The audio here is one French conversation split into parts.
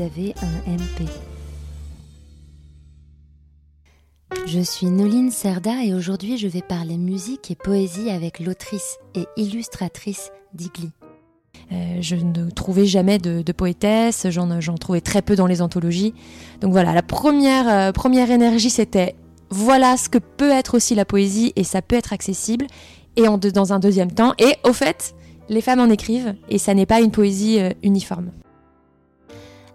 avez un MP. Je suis Noline Serda et aujourd'hui je vais parler musique et poésie avec l'autrice et illustratrice Digli. Euh, je ne trouvais jamais de, poétesse, j'en trouvais très peu dans les anthologies. Donc voilà, la première, euh, première énergie c'était voilà ce que peut être aussi la poésie et ça peut être accessible. Et dans un deuxième temps, et au fait, les femmes en écrivent et ça n'est pas une poésie euh, uniforme.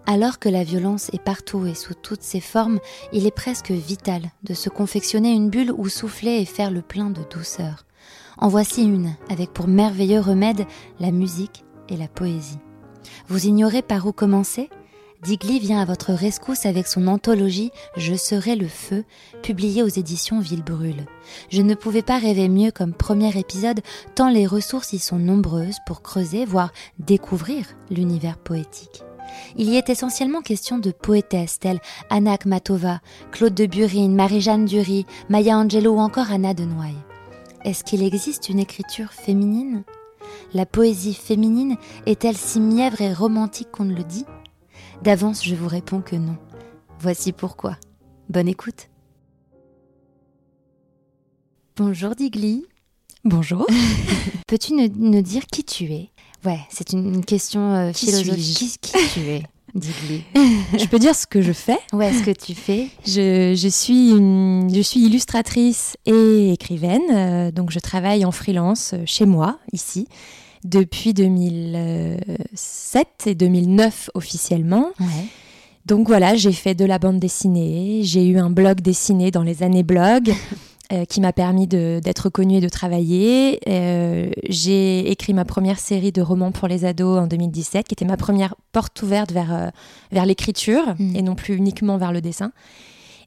Alors que la violence est partout et sous toutes ses formes, il est presque vital de se confectionner une bulle où souffler et faire le plein de douceur. En voici une, avec pour merveilleux remède la musique et la poésie. Vous ignorez par où commencer? Digli vient à votre rescousse avec son anthologie Je serai le feu, publiée aux éditions Villebrûle. Je ne pouvais pas rêver mieux comme premier épisode, tant les ressources y sont nombreuses pour creuser, voire découvrir l'univers poétique. Il y est essentiellement question de poétesses telles Anna Matova, Claude de Burine, Marie-Jeanne Dury, Maya Angelou ou encore Anna de Noailles. Est-ce qu'il existe une écriture féminine? La poésie féminine est-elle si mièvre et romantique qu'on ne le dit? D'avance, je vous réponds que non. Voici pourquoi. Bonne écoute. Bonjour Digli. Bonjour. Peux-tu nous, dire qui tu es? Ouais, c'est une, question euh, philosophique. Qui, qui, tu es je peux dire ce que je fais. Ouais, ce que tu fais. Je, suis, je suis illustratrice et écrivaine, euh, donc je travaille en freelance euh, chez moi, ici, depuis 2007 et 2009 officiellement. Donc voilà, j'ai fait de la bande dessinée, j'ai eu un blog dessiné dans les années blog. Euh, qui m'a permis d'être connue et de travailler. Euh, j'ai écrit ma première série de romans pour les ados en 2017, qui était ma première porte ouverte vers, euh, vers l'écriture mm. et non plus uniquement vers le dessin.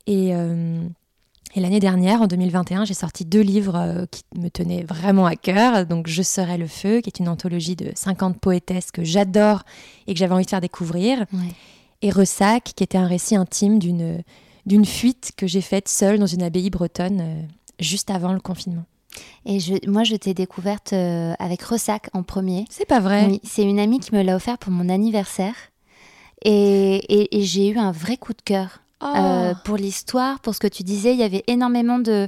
Et, et l'année dernière, en 2021, j'ai sorti deux livres qui me tenaient vraiment à cœur. Donc, Je serai le feu, qui est une anthologie de 50 poétesses que j'adore et que j'avais envie de faire découvrir. Et Ressac, qui était un récit intime d'une, d'une fuite que j'ai faite seule dans une abbaye bretonne euh, juste avant le confinement. Et je, moi, je t'ai découverte euh, avec Ressac en premier. C'est pas vrai Oui, c'est une amie qui me l'a offert pour mon anniversaire. et, et j'ai eu un vrai coup de cœur euh, oh. pour l'histoire, pour ce que tu disais, il y avait énormément de.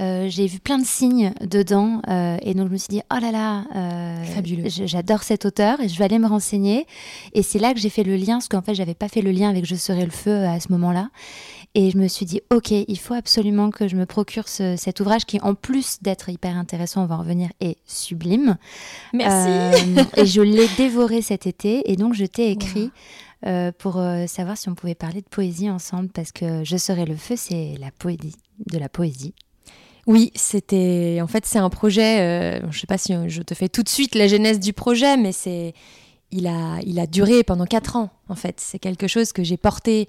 Euh, j'ai vu plein de signes dedans, euh, et donc je me suis dit oh là là, fabuleux. J'adore cet auteur et je vais aller me renseigner. Et c'est là que j'ai fait le lien, parce qu'en fait j'avais pas fait le lien avec Je serai le feu à ce moment-là. Et je me suis dit ok, il faut absolument que je me procure cet ouvrage qui, en plus d'être hyper intéressant, on va en revenir, est sublime. Merci. et je l'ai dévoré cet été, et donc je t'ai écrit. Euh, pour euh, savoir si on pouvait parler de poésie ensemble, parce que Je serai le feu, c'est la poésie, de la poésie. Oui, c'était en fait c'est un projet. Euh, je ne sais pas si je te fais tout de suite la genèse du projet, mais c'est il a il a duré pendant quatre ans. En fait, c'est quelque chose que j'ai porté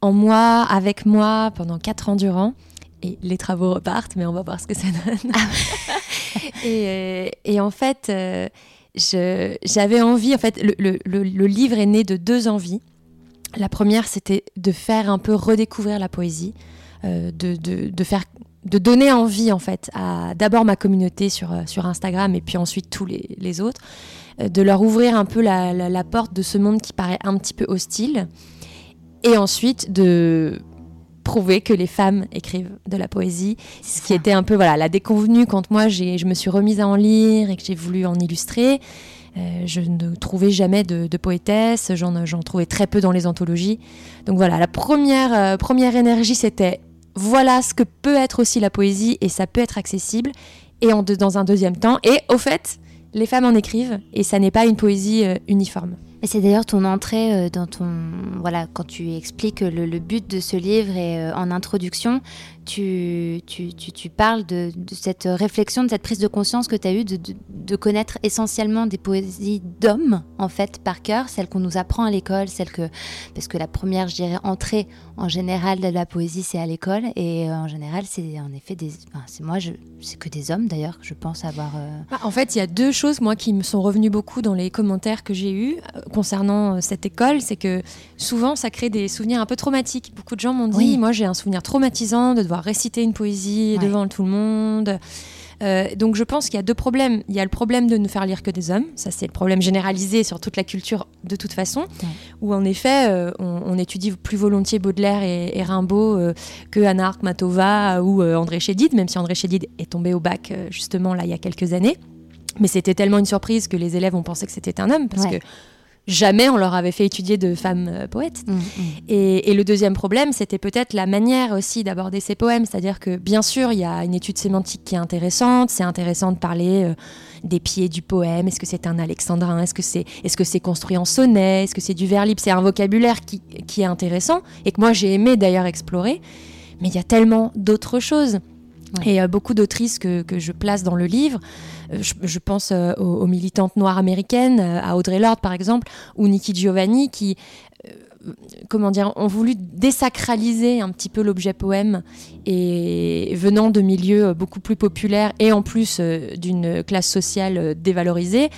en moi, avec moi pendant quatre ans durant. Et les travaux repartent, mais on va voir ce que ça donne. Ah et, et, en fait, j'avais envie, en fait, le, livre est né de deux envies. La première, c'était de faire un peu redécouvrir la poésie, euh, de, faire, de donner envie, en fait, à d'abord ma communauté sur, euh, sur Instagram et puis ensuite tous les, autres, euh, de leur ouvrir un peu la, la, porte de ce monde qui paraît un petit peu hostile, et ensuite de prouver que les femmes écrivent de la poésie, ce qui était un peu voilà la déconvenue quand moi je me suis remise à en lire et que j'ai voulu en illustrer. Euh, je ne trouvais jamais de, de poétesse, j'en trouvais très peu dans les anthologies. Donc voilà, la première, euh, première énergie, c'était voilà ce que peut être aussi la poésie et ça peut être accessible. Et en dans un deuxième temps, et au fait, les femmes en écrivent et ça n'est pas une poésie euh, uniforme. C'est d'ailleurs ton entrée euh, dans ton. Voilà, quand tu expliques le, le but de ce livre et euh, en introduction, tu, tu, tu, parles de, cette réflexion, de cette prise de conscience que tu as eue de, de, connaître essentiellement des poésies d'hommes, en fait, par cœur, celles qu'on nous apprend à l'école, celles que. Parce que la première, je dirais, entrée en général de la poésie, c'est à l'école. Et euh, en général, c'est en effet des. Enfin, c'est moi, c'est que des hommes d'ailleurs, que je pense avoir. Euh, bah, en fait, il y a deux choses, moi, qui me sont revenues beaucoup dans les commentaires que j'ai eus euh, concernant cette école. C'est que souvent, ça crée des souvenirs un peu traumatiques. Beaucoup de gens m'ont dit, moi, j'ai un souvenir traumatisant de devoir réciter une poésie devant tout le monde. Euh, donc je pense qu'il y a deux problèmes. Il y a le problème de ne faire lire que des hommes, ça c'est le problème généralisé sur toute la culture de toute façon, où en effet euh, on, étudie plus volontiers Baudelaire et, Rimbaud euh, que Anna Matova ou André Chédid, même si André Chédid est tombé au bac justement là il y a quelques années. Mais c'était tellement une surprise que les élèves ont pensé que c'était un homme parce que jamais on leur avait fait étudier de femmes euh, poètes. Mm, mm. Et, le deuxième problème, c'était peut-être la manière aussi d'aborder ces poèmes. C'est-à-dire que, bien sûr, il y a une étude sémantique qui est intéressante. C'est intéressant de parler euh, des pieds du poème. Est-ce que c'est un alexandrin? Est-ce que c'est est -ce c'est construit en sonnet? Est-ce que c'est du vers libre? C'est un vocabulaire qui, qui, est intéressant et que moi j'ai aimé d'ailleurs explorer. Mais il y a tellement d'autres choses. Et euh, beaucoup d'autrices que, que, je place dans le livre, euh, je, pense euh, aux, militantes noires américaines, à Audrey Lorde par exemple, ou Nikki Giovanni, qui comment dire, ont voulu désacraliser un petit peu l'objet poème et venant de milieux beaucoup plus populaires et en plus d'une classe sociale dévalorisée,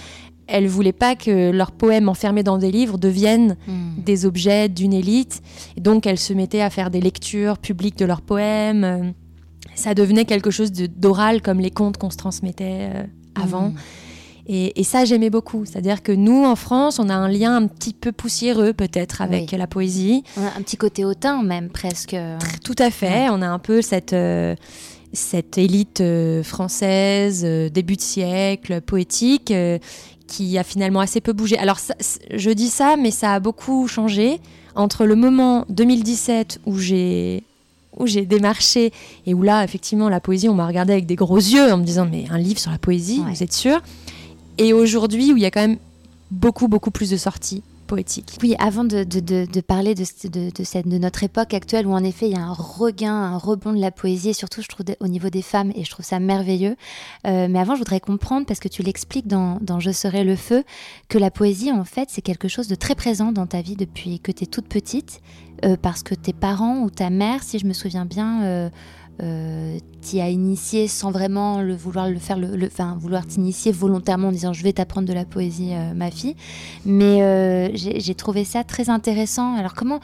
elles voulaient pas que leurs poèmes enfermés dans des livres deviennent hmm. des objets d'une élite. Et donc elles se mettaient à faire des lectures publiques de leurs poèmes ça devenait quelque chose d'oral comme les contes qu'on se transmettait euh, avant. Mm. Et, ça, j'aimais beaucoup. C'est-à-dire que nous, en France, on a un lien un petit peu poussiéreux, peut-être, avec la poésie. On a un petit côté hautain, même, presque. Tout à fait. On a un peu cette, euh, cette élite euh, française, début de siècle, poétique, qui a finalement assez peu bougé. Alors, je dis ça, mais ça a beaucoup changé entre le moment 2017 où j'ai où j'ai démarché et où là, effectivement, la poésie, on m'a regardé avec des gros yeux en me disant Mais un livre sur la poésie, vous êtes sûr? Et aujourd'hui, où il y a quand même beaucoup, beaucoup plus de sorties Oui, avant de, parler de, notre époque actuelle où en effet il y a un regain, un rebond de la poésie, surtout je trouve au niveau des femmes, et je trouve ça merveilleux. Euh, mais avant, je voudrais comprendre, parce que tu l'expliques dans, dans, Je serai le feu, que la poésie, en fait, c'est quelque chose de très présent dans ta vie depuis que tu es toute petite, euh, parce que tes parents ou ta mère, si je me souviens bien, euh, euh, t'y a initié sans vraiment le vouloir le faire, le, enfin vouloir t'initier volontairement en disant je vais t'apprendre de la poésie, ma fille. Mais j'ai trouvé ça très intéressant. Alors comment,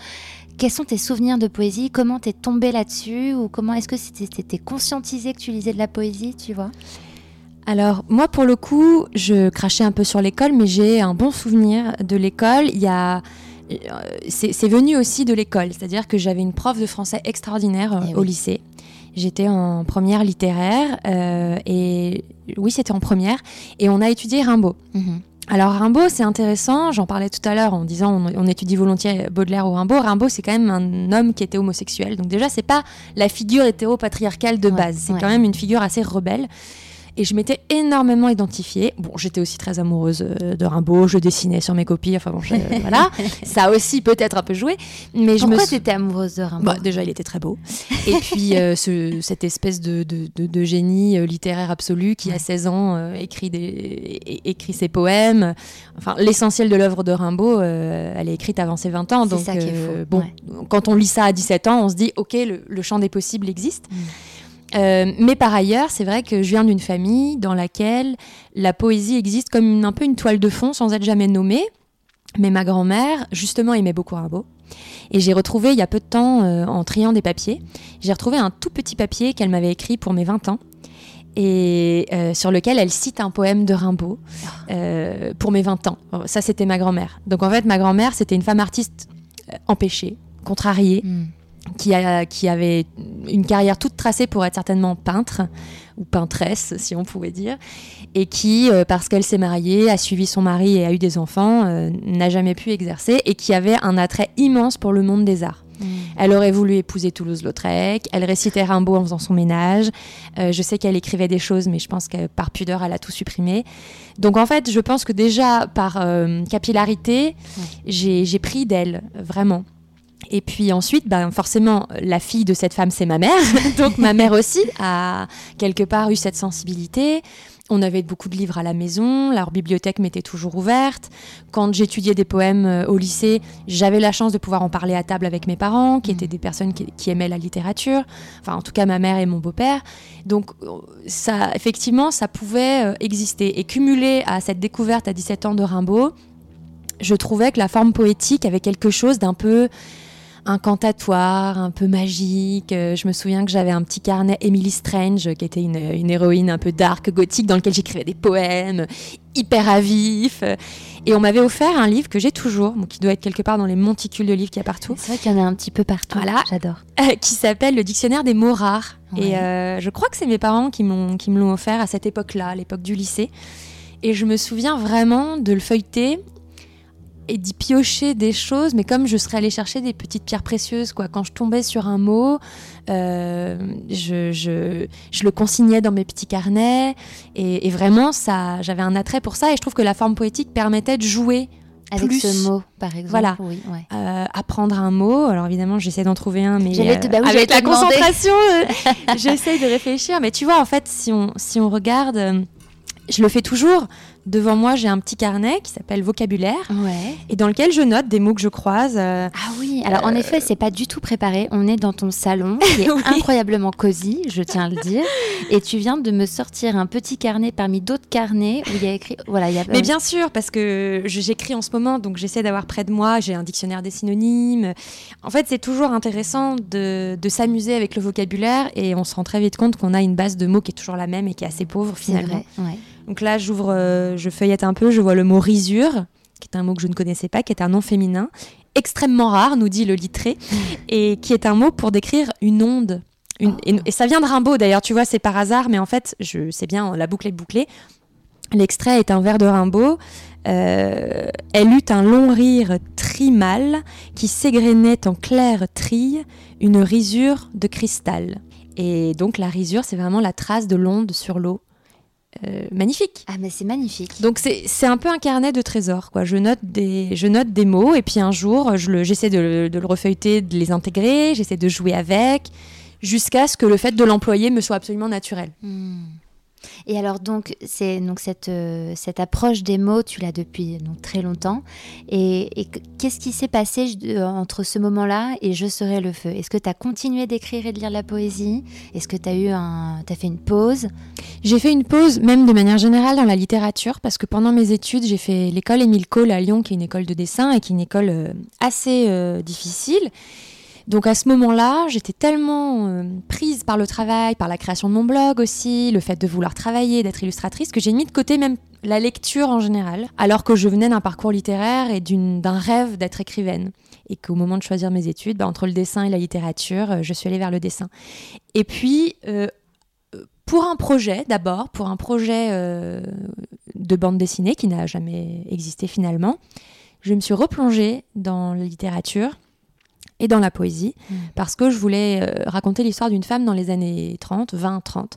quels sont tes souvenirs de poésie? Comment t'es tombée là-dessus? Ou comment est-ce que c'était conscientisé que tu lisais de la poésie, tu vois? Alors moi pour le coup, je crachais un peu sur l'école, mais j'ai un bon souvenir de l'école. Il y a euh, c'est venu aussi de l'école, c'est-à-dire que j'avais une prof de français extraordinaire euh, eh au lycée. J'étais en première littéraire euh, et oui, c'était en première et on a étudié Rimbaud. Mhm. Alors Rimbaud, c'est intéressant, j'en parlais tout à l'heure en disant on, étudie volontiers Baudelaire ou Rimbaud. Rimbaud, c'est quand même un homme qui était homosexuel. Donc déjà, c'est pas la figure hétéro-patriarcale de base, c'est quand même une figure assez rebelle. Et je m'étais énormément identifiée. Bon, j'étais aussi très amoureuse euh, de Rimbaud, je dessinais sur mes copies, enfin bon, voilà. Ça a aussi peut-être un peu joué. Mais Pourquoi je me tu étais amoureuse de Rimbaud? Bah, Déjà, il était très beau. Et puis, euh, ce, cette espèce de, de, de, génie euh, littéraire absolu qui, à 16 ans, écrit, des, écrit ses poèmes. Enfin, l'essentiel de l'œuvre de Rimbaud, elle est écrite avant ses 20 ans. Donc, ça qui est faux. bon, quand on lit ça à 17 ans, on se dit, OK, le, champ des possibles existe. Mm. Euh, mais par ailleurs, c'est vrai que je viens d'une famille dans laquelle la poésie existe comme un peu une toile de fond sans être jamais nommée. Mais ma grand-mère, justement, aimait beaucoup Rimbaud. Et j'ai retrouvé, il y a peu de temps, euh, en triant des papiers, j'ai retrouvé un tout petit papier qu'elle m'avait écrit pour mes 20 ans et euh, sur lequel elle cite un poème de Rimbaud pour mes 20 ans. Ça, c'était ma grand-mère. Donc en fait, ma grand-mère, c'était une femme artiste empêchée, contrariée, hmm qui, a, qui avait une carrière toute tracée pour être certainement peintre ou peintresse, si on pouvait dire, et qui, euh, parce qu'elle s'est mariée, a suivi son mari et a eu des enfants, euh, n'a jamais pu exercer, et qui avait un attrait immense pour le monde des arts. Mm. Elle aurait voulu épouser Toulouse-Lautrec, elle récitait Rimbaud en faisant son ménage, euh, je sais qu'elle écrivait des choses, mais je pense que par pudeur, elle a tout supprimé. Donc en fait, je pense que déjà, par capillarité, j'ai pris d'elle, vraiment. Et puis ensuite, ben forcément, la fille de cette femme, c'est ma mère. Donc ma mère aussi a quelque part eu cette sensibilité. On avait beaucoup de livres à la maison, leur bibliothèque m'était toujours ouverte. Quand j'étudiais des poèmes euh, au lycée, j'avais la chance de pouvoir en parler à table avec mes parents, qui mmh. étaient des personnes qui, aimaient la littérature. Enfin, en tout cas, ma mère et mon beau-père. Donc, euh, ça, effectivement, ça pouvait euh, exister. Et cumulé à cette découverte à 17 ans de Rimbaud, je trouvais que la forme poétique avait quelque chose d'un peu incantatoire, un peu magique. Euh, je me souviens que j'avais un petit carnet Emily Strange, qui était une, une héroïne un peu dark, gothique, dans lequel j'écrivais des poèmes hyper à vif. Et on m'avait offert un livre que j'ai toujours, qui doit être quelque part dans les monticules de livres qu'il y a partout. C'est vrai qu'il y en a un petit peu partout. Voilà. J'adore. Euh, qui s'appelle Le Dictionnaire des mots rares. Et euh, je crois que c'est mes parents qui, m'ont, qui me l'ont offert à cette époque-là, à l'époque du lycée. Et je me souviens vraiment de le feuilleter et d'y piocher des choses, mais comme je serais allée chercher des petites pierres précieuses, quoi. Quand je tombais sur un mot, euh, je, je, je, le consignais dans mes petits carnets, et, vraiment, ça, j'avais un attrait pour ça, et je trouve que la forme poétique permettait de jouer avec plus. ce mot, par exemple. Voilà. Oui, ouais. euh, apprendre un mot. Alors évidemment, j'essaie d'en trouver un, mais te, bah oui, avec la demander. concentration, euh, j'essaie de réfléchir. Mais tu vois, en fait, si on, si on regarde, euh, je le fais toujours. Devant moi, j'ai un petit carnet qui s'appelle vocabulaire Ouais. et dans lequel je note des mots que je croise. euh, Ah oui, alors en effet, c'est pas du tout préparé. On est dans ton salon, qui est Oui. incroyablement cosy, je tiens à le dire. Et tu viens de me sortir un petit carnet parmi d'autres carnets où il y a écrit. Voilà, il y a. Mais bien sûr, parce que j'écris en ce moment, donc j'essaie d'avoir près de moi, j'ai un dictionnaire des synonymes. En fait, c'est toujours intéressant de, de s'amuser avec le vocabulaire et on se rend très vite compte qu'on a une base de mots qui est toujours la même et qui est assez pauvre c'est finalement. vrai. Ouais. Donc là, j'ouvre, euh, je feuillette un peu, je vois le mot risure, qui est un mot que je ne connaissais pas, qui est un nom féminin, extrêmement rare, nous dit le littré, et qui est un mot pour décrire une onde. Une- Oh. et, et ça vient de Rimbaud d'ailleurs, tu vois, c'est par hasard, mais en fait, je sais bien, la boucle est bouclée. L'extrait est un vers de Rimbaud. Euh, elle eut un long rire trimal qui s'égrenait en claire trille, une risure de cristal. Et donc la risure, c'est vraiment la trace de l'onde sur l'eau. Euh, magnifique. Ah, mais c'est magnifique. Donc c'est c'est un peu un carnet de trésors. Quoi. Je, note des, je note des mots et puis un jour, je j'essaie de, le- de le refeuilleter, de les intégrer, j'essaie de jouer avec, jusqu'à ce que le fait de l'employer me soit absolument naturel. Hmm. Et alors donc c'est donc cette euh, cette approche des mots tu l'as depuis donc très longtemps. Et, et que- qu'est-ce qui s'est passé euh, entre ce moment-là et je serai le feu? Est-ce que tu as continué d'écrire et de lire la poésie? Est-ce que tu as eu un t'as fait une pause? J'ai fait une pause, même de manière générale, dans la littérature, parce que pendant mes études, j'ai fait l'école Émile Cole à Lyon, qui est une école de dessin et qui est une école euh, assez difficile. Donc à ce moment-là, j'étais tellement euh, prise par le travail, par la création de mon blog aussi, le fait de vouloir travailler, d'être illustratrice, que j'ai mis de côté même la lecture en général, alors que je venais d'un parcours littéraire et d'un rêve d'être écrivaine. Et qu'au moment de choisir mes études, bah, entre le dessin et la littérature, euh, je suis allée vers le dessin. Et puis, euh, pour un projet d'abord, pour un projet de bande dessinée qui n'a jamais existé finalement, je me suis replongée dans la littérature et dans la poésie Mm. parce que je voulais euh, raconter l'histoire d'une femme dans les années 30, 20, 30.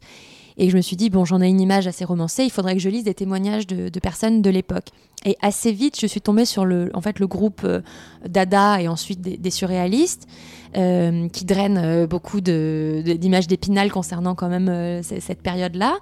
Et je me suis dit, bon, j'en ai une image assez romancée, il faudrait que je lise des témoignages de, de personnes de l'époque. Et assez vite, je suis tombée sur le, en fait, le groupe euh, Dada et ensuite des, des surréalistes euh, qui drainent euh, beaucoup d'images d'épinal concernant quand même cette période-là.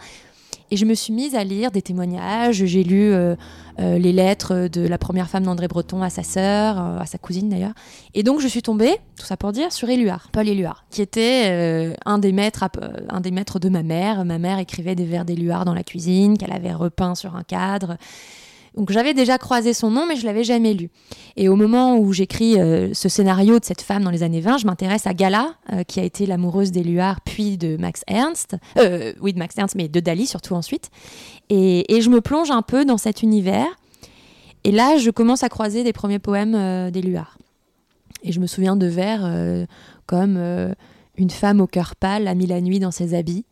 Et je me suis mise à lire des témoignages. J'ai lu euh, euh, les lettres de la première femme d'André Breton à sa sœur, euh, à sa cousine d'ailleurs. Et donc je suis tombée, tout ça pour dire, sur Éluard, Paul Éluard, qui était un, des maîtres, un des maîtres de ma mère. Ma mère écrivait des vers d'Éluard dans la cuisine, qu'elle avait repeint sur un cadre. Donc j'avais déjà croisé son nom, mais je l'avais jamais lu. Et au moment où j'écris euh, ce scénario de cette femme dans les années 20, je m'intéresse à Gala, euh, qui a été l'amoureuse d'Éluard, puis de Max Ernst. Euh, oui, de Max Ernst, mais de Dali surtout ensuite. Et, et je me plonge un peu dans cet univers. Et là, je commence à croiser des premiers poèmes euh, d'Éluard. Et je me souviens de vers comme Une femme au cœur pâle a mis la nuit dans ses habits.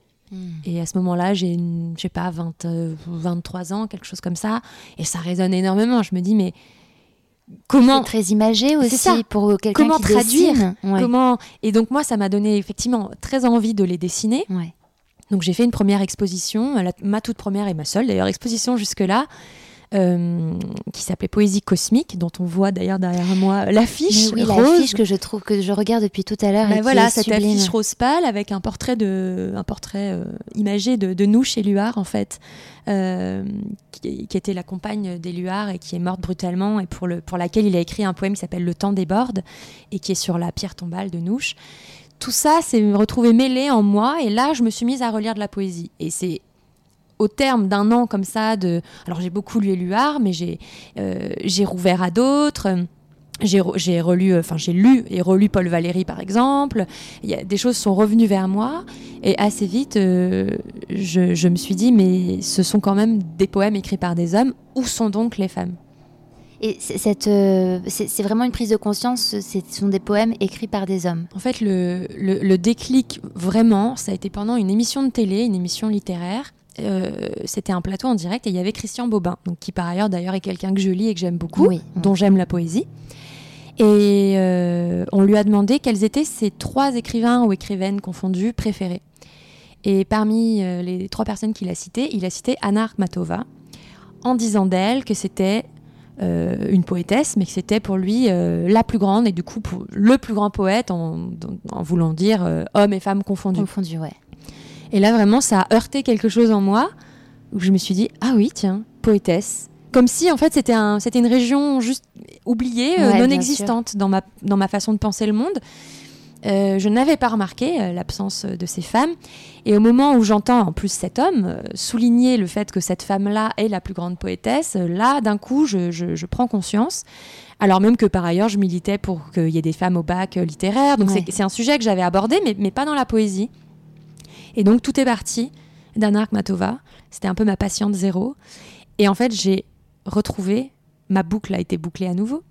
Et à ce moment-là, j'ai, je sais pas, 20, euh, 23 ans, quelque chose comme ça. Et ça résonne énormément. Je me dis, mais comment, C'est très imagé aussi ça. pour quelqu'un Comment qui traduire dessine. Ouais. comment Et donc, moi, ça m'a donné effectivement très envie de les dessiner. Ouais. Donc, j'ai fait une première exposition, la- ma toute première et ma seule d'ailleurs exposition jusque-là. euh, qui s'appelait Poésie cosmique, dont on voit d'ailleurs derrière moi l'affiche oui, rose. l'affiche que je trouve que je regarde depuis tout à l'heure Bah et voilà, cette sublime. affiche rose pâle avec un portrait de, un portrait euh, imagé de, de nous chez Luard en fait, euh, qui, qui était la compagne d'Éluard et qui est morte brutalement et pour le, pour laquelle il a écrit un poème qui s'appelle Le temps déborde et qui est sur la pierre tombale de Nouche. Tout ça s'est retrouvé mêlé en moi et là je me suis mise à relire de la poésie et c'est au terme d'un an comme ça de alors j'ai beaucoup lu Éluard mais j'ai euh, j'ai rouvert à d'autres j'ai relu, enfin j'ai lu et relu Paul Valéry par exemple. Il y a, des choses sont revenues vers moi et assez vite, je, je, me suis dit mais ce sont quand même des poèmes écrits par des hommes. Où sont donc les femmes? Et euh, c'est vraiment une prise de conscience, ce sont des poèmes écrits par des hommes? En fait, le, le, déclic, vraiment, ça a été pendant une émission de télé, une émission littéraire. Euh, c'était un plateau en direct et il y avait Christian Bobin, donc, qui par ailleurs d'ailleurs est quelqu'un que je lis et que j'aime beaucoup, dont j'aime la poésie. Et euh, on lui a demandé quels étaient ses trois écrivains ou écrivaines confondus préférés. Et parmi les trois personnes qu'il a citées, il a cité Anna Akhmatova, en disant d'elle que c'était euh, une poétesse, mais que c'était pour lui euh, la plus grande et du coup pour le plus grand poète en, voulant dire euh, homme et femme confondus. Confondus, ouais. Et là vraiment ça a heurté quelque chose en moi où je me suis dit ah oui tiens poétesse comme si en fait c'était un, c'était une région juste oubliée, non existante dans ma, dans ma façon de penser le monde. Euh, je n'avais pas remarqué euh, l'absence de ces femmes. Et au moment où j'entends en plus cet homme euh, souligner le fait que cette femme-là est la plus grande poétesse, là, d'un coup, je, prends conscience. Alors même que par ailleurs, je militais pour qu'il y ait des femmes au bac littéraire. Donc c'est un sujet que j'avais abordé, mais, mais, pas dans la poésie. Et donc tout est parti d'Anna Matova. C'était un peu ma patiente zéro. Et en fait, j'ai retrouvé, ma boucle a été bouclée à nouveau.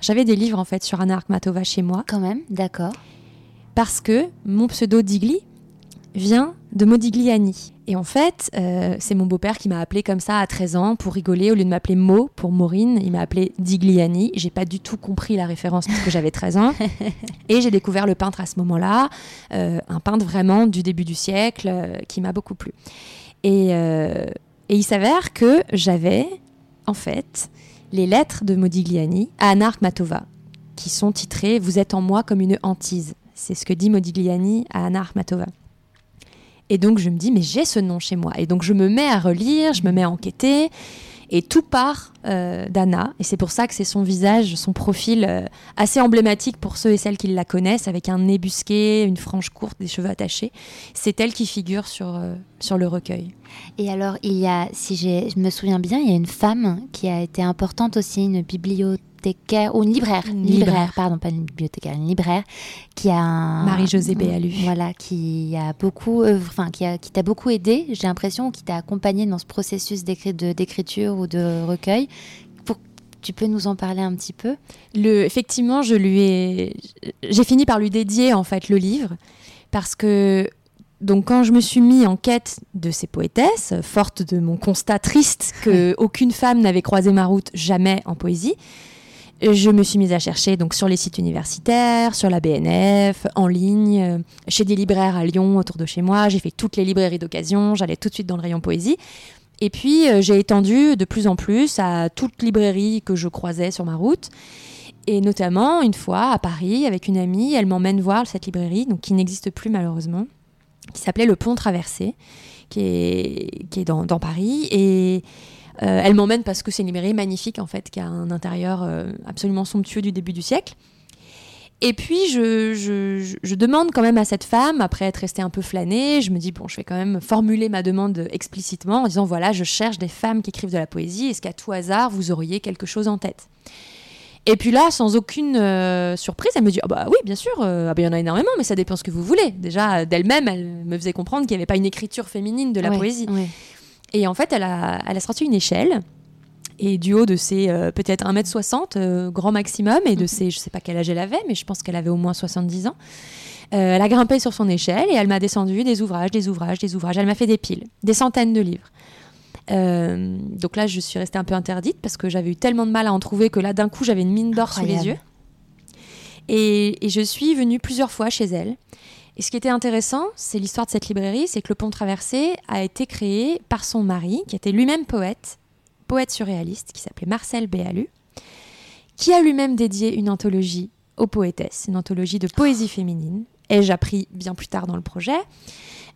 J'avais des livres en fait sur Anna Akhmatova chez moi. Quand même, d'accord parce que mon pseudo Digli vient de Modigliani. Et en fait, euh, c'est mon beau-père qui m'a appelé comme ça à 13 ans pour rigoler. Au lieu de m'appeler Mo pour Maureen, il m'a appelé Digliani. J'ai pas du tout compris la référence parce que j'avais 13 ans. Et j'ai découvert le peintre à ce moment-là, euh, un peintre vraiment du début du siècle euh, qui m'a beaucoup plu. Et, et il s'avère que j'avais, en fait, les lettres de Modigliani à Anna Matova qui sont titrées Vous êtes en moi comme une hantise. C'est ce que dit Modigliani à Anna Armatova. Et donc je me dis, mais j'ai ce nom chez moi. Et donc je me mets à relire, je me mets à enquêter. Et tout part euh, d'Anna. Et c'est pour ça que c'est son visage, son profil euh, assez emblématique pour ceux et celles qui la connaissent, avec un nez busqué, une frange courte, des cheveux attachés. C'est elle qui figure sur, euh, sur le recueil. Et alors, il y a, si je me souviens bien, il y a une femme qui a été importante aussi, une bibliothèque ou une libraire, une libraire. pardon, pas une bibliothécaire, une libraire qui a Marie-Josée Béalu. Voilà, qui a beaucoup, enfin, qui, qui t'a beaucoup aidé, j'ai l'impression, qui t'a accompagné dans ce processus d'écriture ou de recueil. Pour, tu peux nous en parler un petit peu? Le, Effectivement, je lui ai, j'ai fini par lui dédier en fait le livre parce que donc quand je me suis mis en quête de ces poétesses, forte de mon constat triste que aucune femme n'avait croisé ma route jamais en poésie, je me suis mise à chercher donc sur les sites universitaires, sur la BNF, en ligne, euh, chez des libraires à Lyon autour de chez moi. J'ai fait toutes les librairies d'occasion. J'allais tout de suite dans le rayon poésie. Et puis euh, j'ai étendu de plus en plus à toute librairie que je croisais sur ma route. Et notamment une fois à Paris avec une amie, elle m'emmène voir cette librairie, donc qui n'existe plus malheureusement, qui s'appelait Le Pont Traversé, qui est, dans, dans Paris. Et euh, elle m'emmène parce que c'est une librairie magnifique en fait, qui a un intérieur euh, absolument somptueux du début du siècle. Et puis je, demande quand même à cette femme, après être restée un peu flânée, je me dis bon, je vais quand même formuler ma demande explicitement en disant voilà, je cherche des femmes qui écrivent de la poésie. Est-ce qu'à tout hasard vous auriez quelque chose en tête? Et puis là, sans aucune euh, surprise, elle me dit ah bah oui, bien sûr, ah bah, il y en a énormément, mais ça dépend ce que vous voulez. Déjà, d'elle-même, elle me faisait comprendre qu'il n'y avait pas une écriture féminine de la poésie. Et en fait, elle a, elle a sorti une échelle. Et du haut de ses euh, peut-être 1m60, euh, grand maximum, et de mhm. ses, je sais pas quel âge elle avait, mais je pense qu'elle avait au moins 70 ans, euh, elle a grimpé sur son échelle et elle m'a descendu des ouvrages, des ouvrages, des ouvrages. Elle m'a fait des piles, des centaines de livres. donc là, je suis restée un peu interdite parce que j'avais eu tellement de mal à en trouver que là, d'un coup, j'avais une mine d'or sous les yeux. Et, et, je suis venue plusieurs fois chez elle. Et ce qui était intéressant, c'est l'histoire de cette librairie, c'est que le Pont Traversé a été créé par son mari, qui était lui-même poète, poète surréaliste, qui s'appelait Marcel Béalu, qui a lui-même dédié une anthologie aux poétesses, une anthologie de poésie féminine. Ai-je appris bien plus tard dans le projet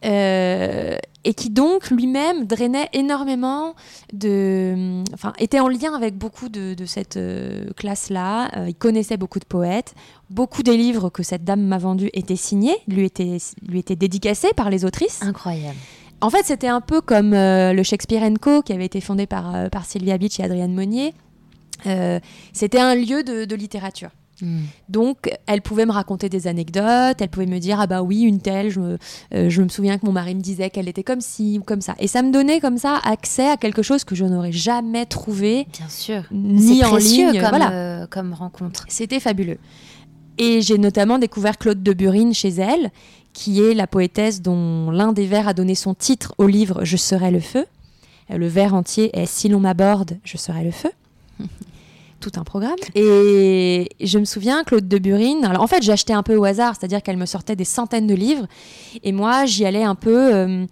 euh, et qui donc lui-même drainait énormément de, enfin était en lien avec beaucoup de, cette euh, classe-là. Euh, il connaissait beaucoup de poètes, beaucoup des livres que cette dame m'a vendus étaient signés, lui étaient lui étaient dédicacés par les autrices. Incroyable. En fait, c'était un peu comme le Shakespeare Co qui avait été fondé par par Sylvia Beach et Adrienne Monnier c'était un lieu de littérature. Hmm. Donc, elle pouvait me raconter des anecdotes, elle pouvait me dire Ah bah oui, une telle, je me, euh, je me souviens que mon mari me disait qu'elle était comme ci ou comme ça. Et ça me donnait comme ça accès à quelque chose que je n'aurais jamais trouvé. Bien sûr. Ni en ligne. Comme, voilà. Euh, comme rencontre. C'était fabuleux. Et j'ai notamment découvert Claude de Burine chez elle, qui est la poétesse dont l'un des vers a donné son titre au livre Je serai le feu. Le vers entier est Si l'on m'aborde, je serai le feu. Tout un programme. Et je me souviens, Claude de Burine, alors en fait, j'achetais un peu au hasard, c'est-à-dire qu'elle me sortait des centaines de livres, et moi, j'y allais un peu euh,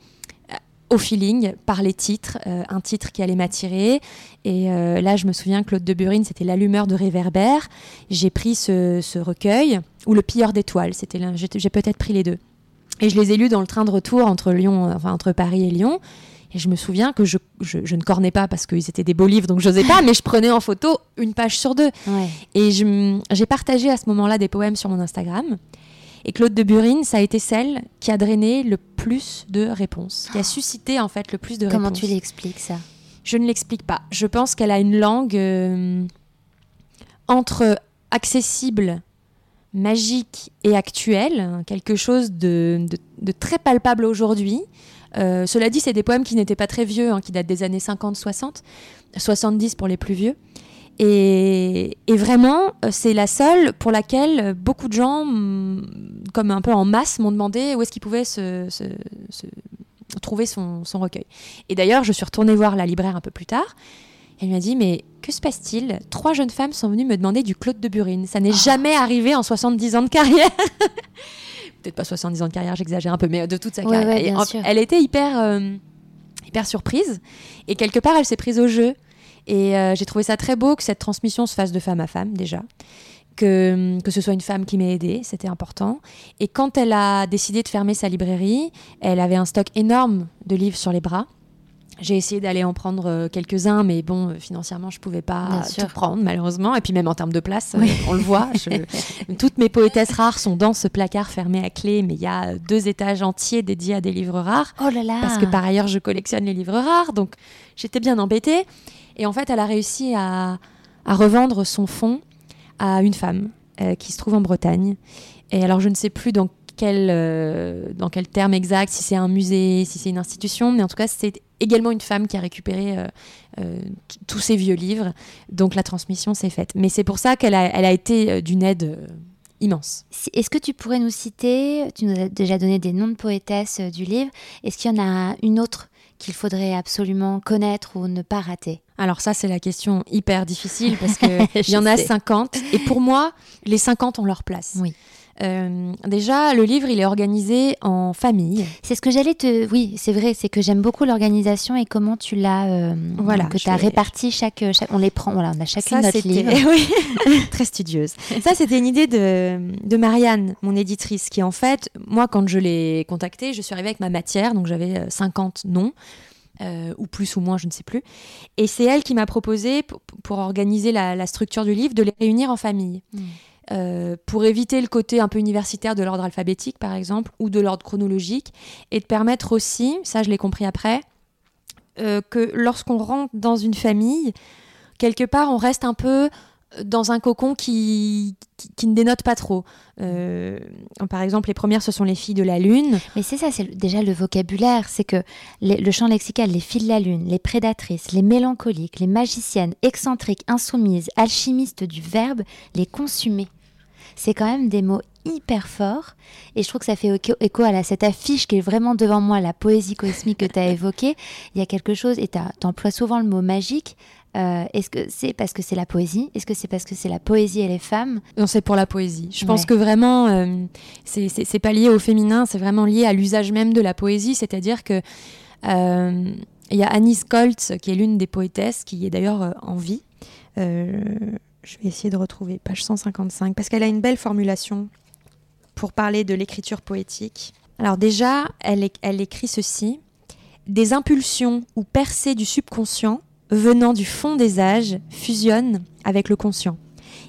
au feeling, par les titres, euh, un titre qui allait m'attirer. Et euh, là, je me souviens, Claude de Burine, c'était L'allumeur de réverbère. J'ai pris ce, recueil, ou Le pilleur d'étoiles, c'était j'ai peut-être pris les deux. Et je les ai lus dans le train de retour entre, Lyon, enfin, entre Paris et Lyon. Et je me souviens que je, je, ne cornais pas parce qu'ils étaient des beaux livres, donc je n'osais pas, mais je prenais en photo une page sur deux. Et j'ai partagé à ce moment-là des poèmes sur mon Instagram. Et Claude de Burine, ça a été celle qui a drainé le plus de réponses, qui a suscité en fait le plus de Comment réponses. Comment tu l'expliques ça? Je ne l'explique pas. Je pense qu'elle a une langue euh, entre accessible, magique et actuelle, quelque chose de, de, de très palpable aujourd'hui, euh, cela dit, c'est des poèmes qui n'étaient pas très vieux, hein, qui datent des années 50-60, 70 pour les plus vieux. Et, vraiment, euh, c'est la seule pour laquelle beaucoup de gens, mm, comme un peu en masse, m'ont demandé où est-ce qu'ils pouvaient se, trouver son, recueil. Et d'ailleurs, je suis retournée voir la libraire un peu plus tard. Elle m'a dit, mais que se passe-t-il? Trois jeunes femmes sont venues me demander du Claude de Burine. Ça n'est ah. jamais arrivé en 70 ans de carrière. peut-être pas 70 ans de carrière, j'exagère un peu, mais de toute sa carrière. elle était hyper, euh, hyper surprise. Et quelque part, elle s'est prise au jeu. Et euh, j'ai trouvé ça très beau que cette transmission se fasse de femme à femme, déjà. Que, que ce soit une femme qui m'ait aidée, c'était important. Et quand elle a décidé de fermer sa librairie, elle avait un stock énorme de livres sur les bras. J'ai essayé d'aller en prendre euh, quelques-uns, mais bon, euh, financièrement, je pouvais pas tout prendre, malheureusement. Et puis même en termes de place, euh, on le voit. Toutes mes poétesses rares sont dans ce placard fermé à clé, mais il y a deux étages entiers dédiés à des livres rares. Oh là là Parce que par ailleurs, je collectionne les livres rares, donc j'étais bien embêtée. Et en fait, elle a réussi à, revendre son fonds à une femme qui se trouve en Bretagne. Et alors, je ne sais plus dans quel, dans quel terme exact, si c'est un musée, si c'est une institution, mais en tout cas, c'est également une femme qui a récupéré euh, euh, tous ces vieux livres. Donc la transmission s'est faite. Mais c'est pour ça qu'elle a, elle a été euh, d'une aide immense. Est-ce que tu pourrais nous citer, tu nous as déjà donné des noms de poétesses du livre, est-ce qu'il y en a une autre qu'il faudrait absolument connaître ou ne pas rater? Alors ça, c'est la question hyper difficile parce qu'il y en a 50. Et pour moi, les 50 ont leur place. Oui. Euh, déjà, le livre, il est organisé en famille. C'est ce que j'allais te. Oui, c'est vrai, c'est que j'aime beaucoup l'organisation et comment tu l'as. Euh, voilà. Que tu as réparti chaque, On les prend. Voilà, on a chacune notre livre. oui, très studieuse. Ça, c'était une idée de, de Marianne, mon éditrice, qui en fait, moi, quand je l'ai contactée, je suis arrivée avec ma matière, donc j'avais 50 euh, noms. ou plus ou moins, je ne sais plus. Et c'est elle qui m'a proposé, pour, organiser la, structure du livre, de les réunir en famille. Hmm. Euh, pour éviter le côté un peu universitaire de l'ordre alphabétique, par exemple, ou de l'ordre chronologique, et de permettre aussi, ça je l'ai compris après, euh, que lorsqu'on rentre dans une famille, quelque part, on reste un peu dans un cocon qui, qui, ne dénote pas trop. Euh, par exemple, les premières, ce sont les filles de la Lune. Mais c'est ça, c'est déjà le vocabulaire. C'est que le champ lexical, les filles de la Lune, les prédatrices, les mélancoliques, les magiciennes, excentriques, insoumises, alchimistes du verbe, les consumées. C'est quand même des mots hyper forts. Et je trouve que ça fait écho à cette affiche qui est vraiment devant moi, la poésie cosmique que tu as évoquée. Il y a quelque chose, et tu emploies souvent le mot magique, euh, est-ce que c'est parce que c'est la poésie? Est-ce que c'est parce que c'est la poésie et les femmes? Non, c'est pour la poésie. Je pense que vraiment, euh, c'est pas lié au féminin, c'est vraiment lié à l'usage même de la poésie. C'est-à-dire que euh, il y a Anis Koltz, qui est l'une des poétesses, qui est d'ailleurs en vie. je vais essayer de retrouver page 155, parce qu'elle a une belle formulation pour parler de l'écriture poétique. Alors déjà, elle, elle écrit ceci. Des impulsions ou percées du subconscient venant du fond des âges, fusionnent avec le conscient.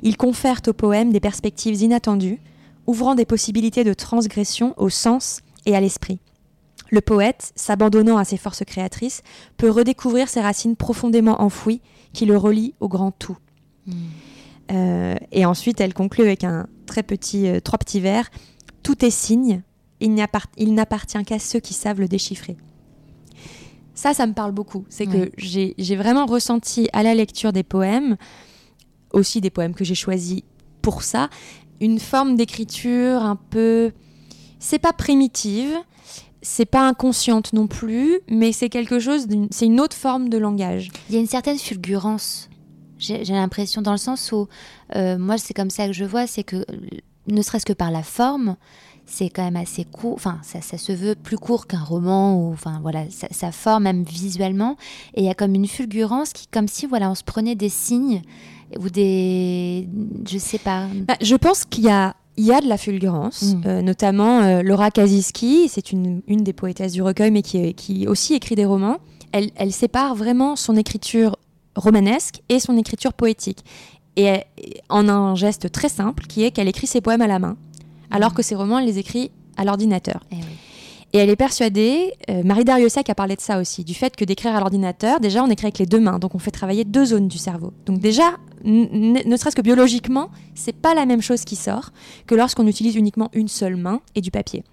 Ils confèrent au poème des perspectives inattendues, ouvrant des possibilités de transgression au sens et à l'esprit. Le poète, s'abandonnant à ses forces créatrices, peut redécouvrir ses racines profondément enfouies qui le relient au grand tout. Euh, et ensuite, elle conclut avec un très petit, euh, trois petits vers. Tout est signe, il n'appartient qu'à ceux qui savent le déchiffrer. Ça, ça me parle beaucoup. C'est que j'ai vraiment ressenti à la lecture des poèmes, aussi des poèmes que j'ai choisis pour ça, une forme d'écriture un peu. C'est pas primitive, c'est pas inconsciente non plus, mais c'est quelque chose, c'est une autre forme de langage. Il y a une certaine fulgurance j'ai l'impression dans le sens où, euh, moi, c'est comme ça que je vois, c'est que, ne serait-ce que par la forme, c'est quand même assez court, enfin, ça, ça, se veut plus court qu'un roman, ou, enfin, voilà, ça, forme même visuellement, et il y a comme une fulgurance qui, comme si, voilà, on se prenait des signes, ou des, je sais pas. Bah, je pense qu'il y a il y a de la fulgurance, mm. euh, notamment euh, Laura Kaziski, c'est une, une, des poétesses du recueil, mais qui, qui aussi écrit des romans. Elle, elle, sépare vraiment son écriture romanesque et son écriture poétique. Et en un geste très simple, qui est qu'elle écrit ses poèmes à la main, alors que ses romans, elle les écrit à l'ordinateur. Eh et, elle est persuadée, euh, Marie Dariussec a parlé de ça aussi, du fait que d'écrire à l'ordinateur, déjà on écrit avec les deux mains, donc on fait travailler deux zones du cerveau. Donc déjà, ne serait-ce que biologiquement, c'est pas la même chose qui sort que lorsqu'on utilise uniquement une seule main et du papier.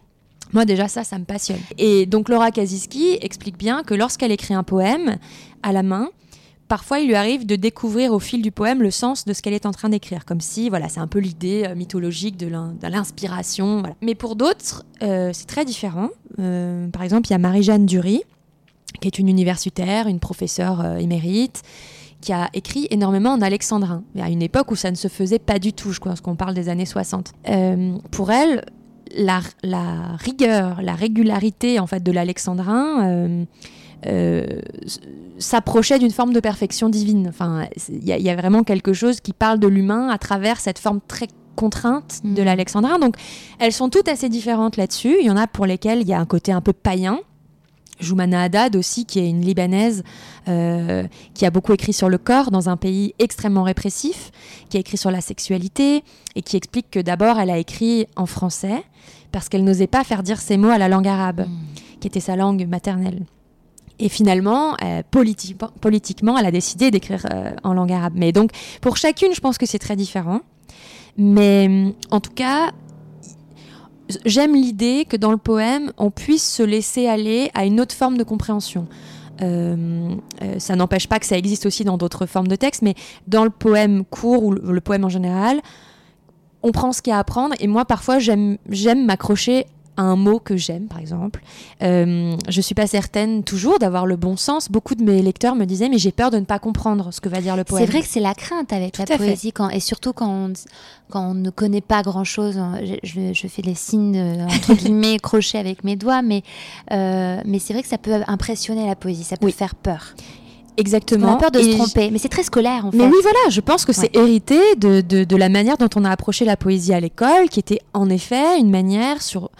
Moi déjà ça, ça me passionne. Et donc Laura Kaziski explique bien que lorsqu'elle écrit un poème à la main, parfois il lui arrive de découvrir au fil du poème le sens de ce qu'elle est en train d'écrire, comme si, voilà, c'est un peu l'idée euh, mythologique de l'inspiration. Mais pour d'autres, euh, c'est très différent. Euh, par exemple, il y a Marie-Jeanne Dury, qui est une universitaire, une professeure émérite, qui a écrit énormément en alexandrin, à une époque où ça ne se faisait pas du tout, je pense qu'on parle des années 60. pour elle, la, la, rigueur, la régularité en fait de l'alexandrin s'approchait d'une forme de perfection divine. Enfin, il y, a vraiment quelque chose qui parle de l'humain à travers cette forme très contrainte de mm. l'alexandrin. Donc, elles sont toutes assez différentes là-dessus. Il y en a pour lesquelles il y a un côté un peu païen. Joumana Haddad aussi, qui est une Libanaise, euh, qui a beaucoup écrit sur le corps dans un pays extrêmement répressif, qui a écrit sur la sexualité et qui explique que d'abord elle a écrit en français parce qu'elle n'osait pas faire dire ses mots à la langue arabe, mm. qui était sa langue maternelle. Et finalement, euh, politiquement, elle a décidé d'écrire euh, en langue arabe. Mais donc, pour chacune, je pense que c'est très différent. Mais en tout cas, j'aime l'idée que dans le poème, on puisse se laisser aller à une autre forme de compréhension. Euh, ça n'empêche pas que ça existe aussi dans d'autres formes de texte, mais dans le poème court ou le, le poème en général, on prend ce qu'il y a à apprendre. Et moi, parfois, j'aime m'accrocher un mot que j'aime, par exemple. Euh, je suis pas certaine toujours d'avoir le bon sens. Beaucoup de mes lecteurs me disaient, mais j'ai peur de ne pas comprendre ce que va dire le poème. C'est vrai que c'est la crainte avec la poésie, quand, et surtout quand on, quand on ne connaît pas grand-chose. Hein. Je, je, fais les signes, entre guillemets, crochets avec mes doigts, mais, euh, mais c'est vrai que ça peut impressionner la poésie, ça peut faire peur. Exactement. On a peur de se tromper, mais c'est très scolaire en fait. Mais oui, voilà, je pense que c'est hérité de, de, de, la manière dont on a approché la poésie à l'école, qui était en effet une manière sur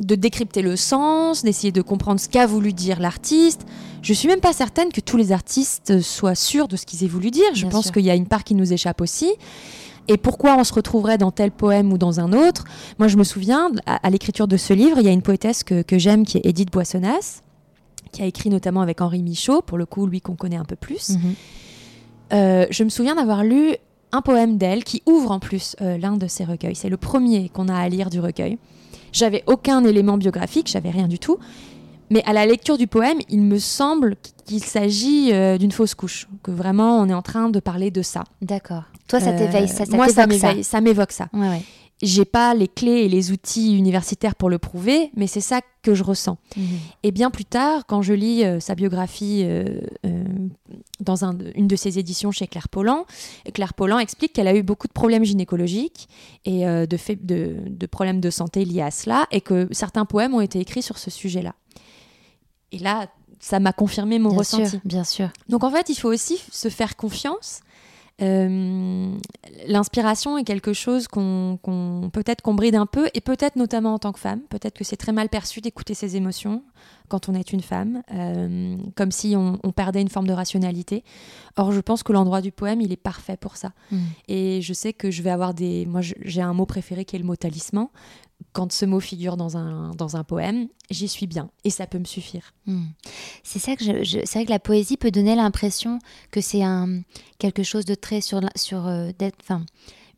de décrypter le sens, d'essayer de comprendre ce qu'a voulu dire l'artiste. Je suis même pas certaine que tous les artistes soient sûrs de ce qu'ils aient voulu dire. Je pense qu'il y a une part qui nous échappe aussi. Et pourquoi on se retrouverait dans tel poème ou dans un autre? Moi, je me souviens, à, l'écriture de ce livre, il y a une poétesse que, j'aime qui est Edith Boissonnas, qui a écrit notamment avec Henri Michaud, pour le coup, lui qu'on connaît un peu plus. Mhm. Euh, je me souviens d'avoir lu un poème d'elle qui ouvre en plus euh, l'un de ses recueils. C'est le premier qu'on a à lire du recueil. J'avais aucun élément biographique, j'avais rien du tout. Mais à la lecture du poème, il me semble qu'il s'agit euh, d'une fausse couche, que vraiment on est en train de parler de ça. D'accord. Toi, ça t'éveille, ça, ça Moi, ça m'évoque ça. Ouais, ouais j'ai pas les clés et les outils universitaires pour le prouver, mais c'est ça que je ressens. Mhm. Et bien plus tard, quand je lis euh, sa biographie euh, euh, dans une de ses éditions chez Claire Pollan, Claire Pollan explique qu'elle a eu beaucoup de problèmes gynécologiques et de, fait, de, problèmes de santé liés à cela, et que certains poèmes ont été écrits sur ce sujet-là. Et là, ça m'a confirmé mon ressenti. bien sûr. Donc en fait, il faut aussi se faire confiance euh, l'inspiration est quelque chose qu'on peut-être qu'on bride un peu, et peut-être notamment en tant que femme. Peut-être que c'est très mal perçu d'écouter ses émotions quand on est une femme, euh, comme si on, perdait une forme de rationalité. Or, je pense que l'endroit du poème, il est parfait pour ça. Mm. Et je sais que je vais avoir des... Moi, j'ai un mot préféré qui est le mot talisman quand ce mot figure dans un, dans un poème, j'y suis bien et ça peut me suffire. Hmm. C'est ça que je, vrai que la poésie peut donner l'impression que c'est un quelque chose de très sur sur euh, d'être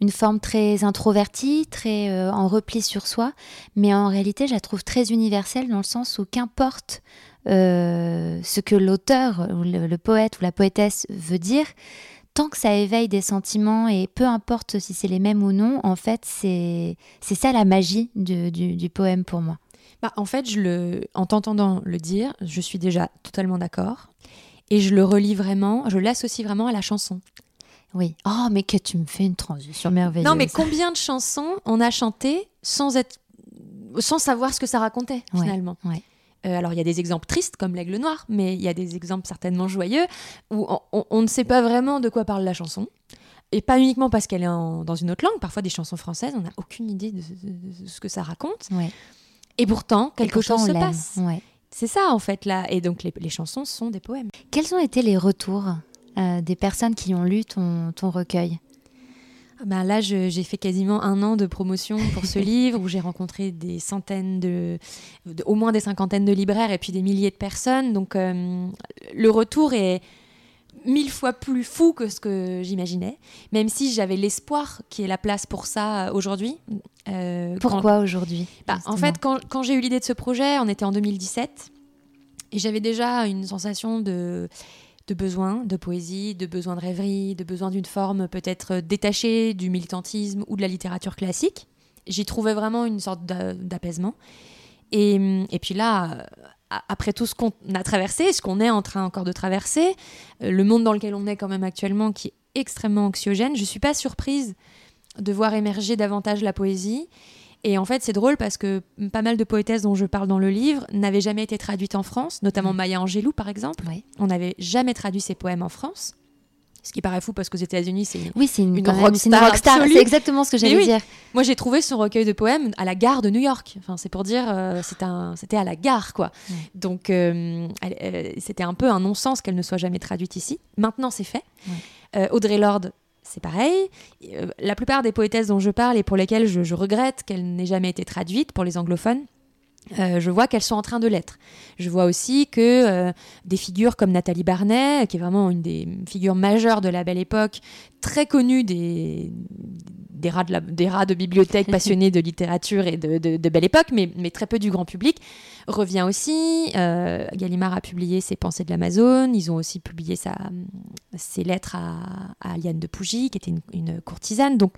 une forme très introvertie, très euh, en repli sur soi, mais en réalité, je la trouve très universelle dans le sens où qu'importe euh, ce que l'auteur, ou le, poète ou la poétesse veut dire, tant que ça éveille des sentiments et peu importe si c'est les mêmes ou non, en fait, c'est ça la magie du, poème pour moi. Bah, en fait, je le, en t'entendant le dire, je suis déjà totalement d'accord. Et je le relis vraiment, je l'associe vraiment à la chanson. Oui. Oh, mais que tu me fais une transition merveilleuse. Non, mais combien de chansons on a chanté sans être, sans savoir ce que ça racontait finalement? Ouais. Alors il y a des exemples tristes comme l'aigle noir, mais il y a des exemples certainement joyeux où on, ne sait pas vraiment de quoi parle la chanson. Et pas uniquement parce qu'elle est dans une autre langue, parfois des chansons françaises, on n'a aucune idée de, ce que ça raconte. Et pourtant, quelque chose se passe. C'est ça en fait là. Et donc les, chansons sont des poèmes. Quels ont été les retours euh, des personnes qui ont lu ton recueil? ah ben là, j'ai fait quasiment un an de promotion pour ce livre où j'ai rencontré des centaines de, au moins des cinquantaines de libraires et puis des milliers de personnes. Donc euh, le retour est mille fois plus fou que ce que j'imaginais, même si j'avais l'espoir qu'il y ait la place pour ça aujourd'hui. Euh, Pourquoi aujourd'hui bah, En fait, quand, quand j'ai eu l'idée de ce projet, on était en 2017 et j'avais déjà une sensation de de besoin de poésie, de besoin de rêverie, de besoin d'une forme peut-être détachée du militantisme ou de la littérature classique. J'y trouvais vraiment une sorte d'apaisement. Et, puis là, après tout ce qu'on a traversé, ce qu'on est en train encore de traverser, euh, le monde dans lequel on est quand même actuellement, qui est extrêmement anxiogène, je ne suis pas surprise de voir émerger davantage la poésie et en fait, c'est drôle parce que pas mal de poétesses dont je parle dans le livre n'avaient jamais été traduites en France, notamment mm. Maya Angelou, par exemple. On n'avait jamais traduit ses poèmes en France. Ce qui paraît fou parce qu'aux États-Unis, c'est oui, c'est une, une rockstar. C'est exactement ce que j'allais dire. Moi, j'ai trouvé son recueil de poèmes à la gare de New York. Enfin, c'est pour dire, euh, c'était à la gare, quoi. Donc, euh, c'était un peu un non-sens qu'elle ne soit jamais traduite ici. Maintenant, c'est fait. Euh, Audrey Lorde c'est pareil. Euh, la plupart des poétesses dont je parle et pour lesquelles je, regrette qu'elles n'aient jamais été traduites pour les anglophones, euh, je vois qu'elles sont en train de l'être. Je vois aussi que euh, des figures comme Nathalie Barnet, qui est vraiment une des figures majeures de la belle époque, très connue des, des, rats, de la, des rats de bibliothèque passionnés de littérature et de, de, belle époque, mais, mais, très peu du grand public, revient aussi. Euh, Gallimard a publié ses Pensées de l'Amazone. Ils ont aussi publié sa, ses lettres à, à Liane de Pougy, qui était une, une courtisane. Donc,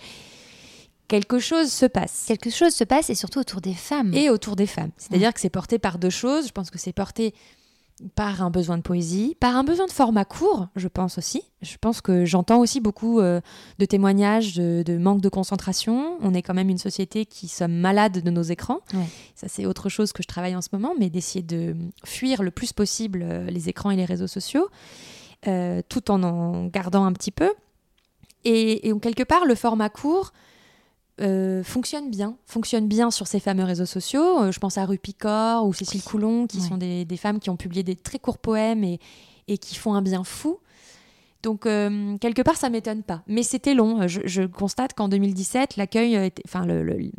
quelque chose se passe. Quelque chose se passe et surtout autour des femmes. Et autour des femmes. C'est-à-dire que c'est porté par deux choses. Je pense que c'est porté par un besoin de poésie, par un besoin de format court, je pense aussi. Je pense que j'entends aussi beaucoup euh, de témoignages de, manque de concentration. On est quand même une société qui sommes malades de nos écrans. Ça, c'est autre chose que je travaille en ce moment, mais d'essayer de fuir le plus possible euh, les écrans et les réseaux sociaux, euh, tout en en gardant un petit peu. Et, et quelque part, le format court, euh, fonctionne bien, fonctionne bien sur ces fameux réseaux sociaux. Euh, je pense à Rupicor ou Cécile Coulon, qui sont des, femmes qui ont publié des très courts poèmes et, et qui font un bien fou. Donc, euh, quelque part, ça m'étonne pas. Mais c'était long. Je, constate qu'en 2017, l'accueil, enfin, le,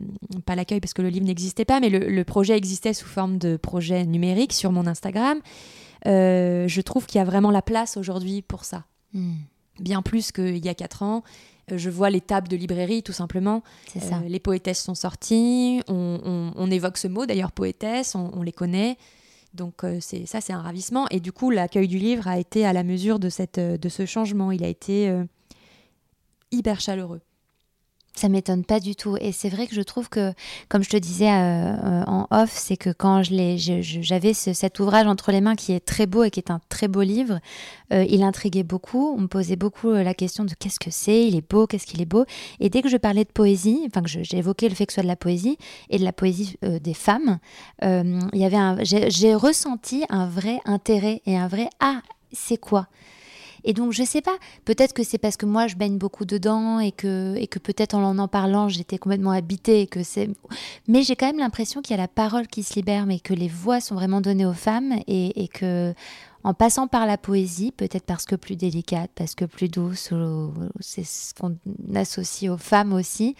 pas l'accueil parce que le livre n'existait pas, mais le, projet existait sous forme de projet numérique sur mon Instagram. je trouve qu'il y a vraiment la place aujourd'hui pour ça. Hmm. Bien plus qu'il y a quatre ans euh, je vois les tables de librairie, tout simplement. Euh, ça. les poétesses sont sorties. On, évoque ce mot, d'ailleurs, poétesse, on, les connaît. Donc euh, c'est ça, c'est un ravissement. Et du coup, l'accueil du livre a été à la mesure de, cette, de ce changement. Il a été hyper chaleureux. Ça m'étonne pas du tout. Et c'est vrai que je trouve que, comme je te disais euh, euh, en off, c'est que quand j'avais cet ouvrage entre les mains qui est très beau et qui est un très beau livre, euh, il intriguait beaucoup. On me posait beaucoup la question de qu'est-ce que c'est, il est beau, qu'est-ce qu'il est beau. Et dès que je parlais de poésie, enfin que évoqué le fait que ce soit de la poésie et de la poésie des femmes, j'ai ressenti un vrai intérêt et un vrai ah c'est quoi? Et donc, je sais pas, peut-être que c'est parce que moi, je baigne beaucoup dedans et que, et que peut-être en en parlant, j'étais complètement habitée. Et que c'est... Mais j'ai quand même l'impression qu'il y a la parole qui se libère, mais que les voix sont vraiment données aux femmes et, et que en passant par la poésie, peut-être parce que plus délicate, parce que plus douce, c'est ce qu'on associe aux femmes aussi,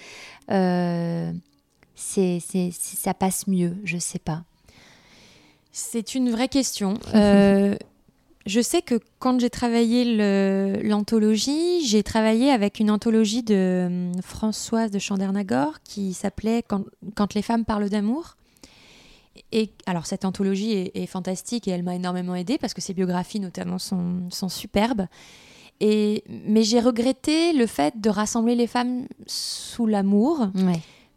euh, c'est, c'est, ça passe mieux Je sais pas. C'est une vraie question. Euh, je sais que quand j'ai travaillé l'anthologie, j'ai travaillé avec une anthologie de hum, Françoise de Chandernagor qui s'appelait quand, les femmes parlent d'amour. Et alors cette anthologie est, fantastique et elle m'a énormément aidée parce que ses biographies notamment sont, sont superbes. Et, mais j'ai regretté le fait de rassembler les femmes sous l'amour.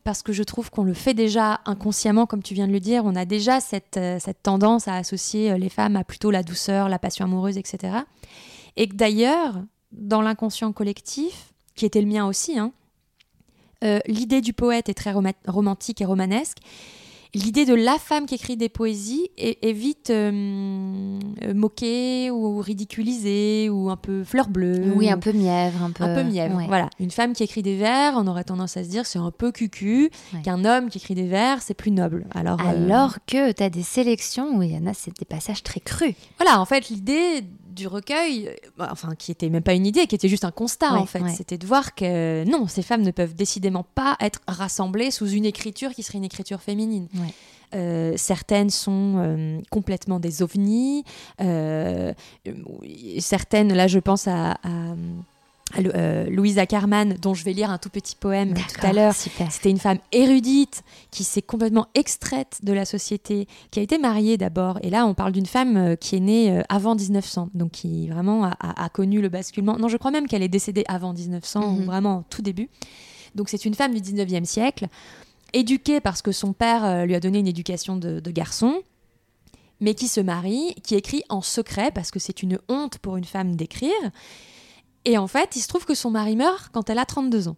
Parce que je trouve qu'on le fait déjà inconsciemment, comme tu viens de le dire. On a déjà cette, euh, tendance à associer euh, les femmes à plutôt la douceur, la passion amoureuse, etc. Et que d'ailleurs, dans l'inconscient collectif, qui était le mien aussi, hein, euh, l'idée du poète est très romantique et romanesque l'idée de la femme qui écrit des poésies est, vite euh, euh, moquée ou ridiculisée ou un peu fleur bleue. Oui, un peu mièvre. Un peu, un peu mièvre, voilà. Une femme qui écrit des vers, on aurait tendance à se dire c'est un peu cucu, qu'un homme qui écrit des vers, c'est plus noble. Alors, euh, Alors que tu as des sélections où il y en a, c'est des passages très crus. Voilà, en fait, l'idée du recueil, bah, enfin qui était même pas une idée, qui était juste un constat en fait, c'était de voir que non, ces femmes ne peuvent décidément pas être rassemblées sous une écriture qui serait une écriture féminine. Euh, certaines sont euh, complètement des ovnis, euh, certaines, là je pense à euh, Louisa Carman, dont je vais lire un tout petit poème tout à l'heure. C'était une femme érudite qui s'est complètement extraite de la société, qui a été mariée d'abord. Et là, on parle d'une femme euh, qui est née euh, avant 1900, donc qui vraiment a, connu le basculement. Non, je crois même qu'elle est décédée avant 1900, mhm. vraiment tout début. Donc c'est une femme du 19e siècle, éduquée parce que son père lui a donné une éducation de garçon mais qui se marie, qui écrit en secret parce que c'est une honte pour une femme d'écrire et en fait, il se trouve que son mari meurt quand elle a 32 ans.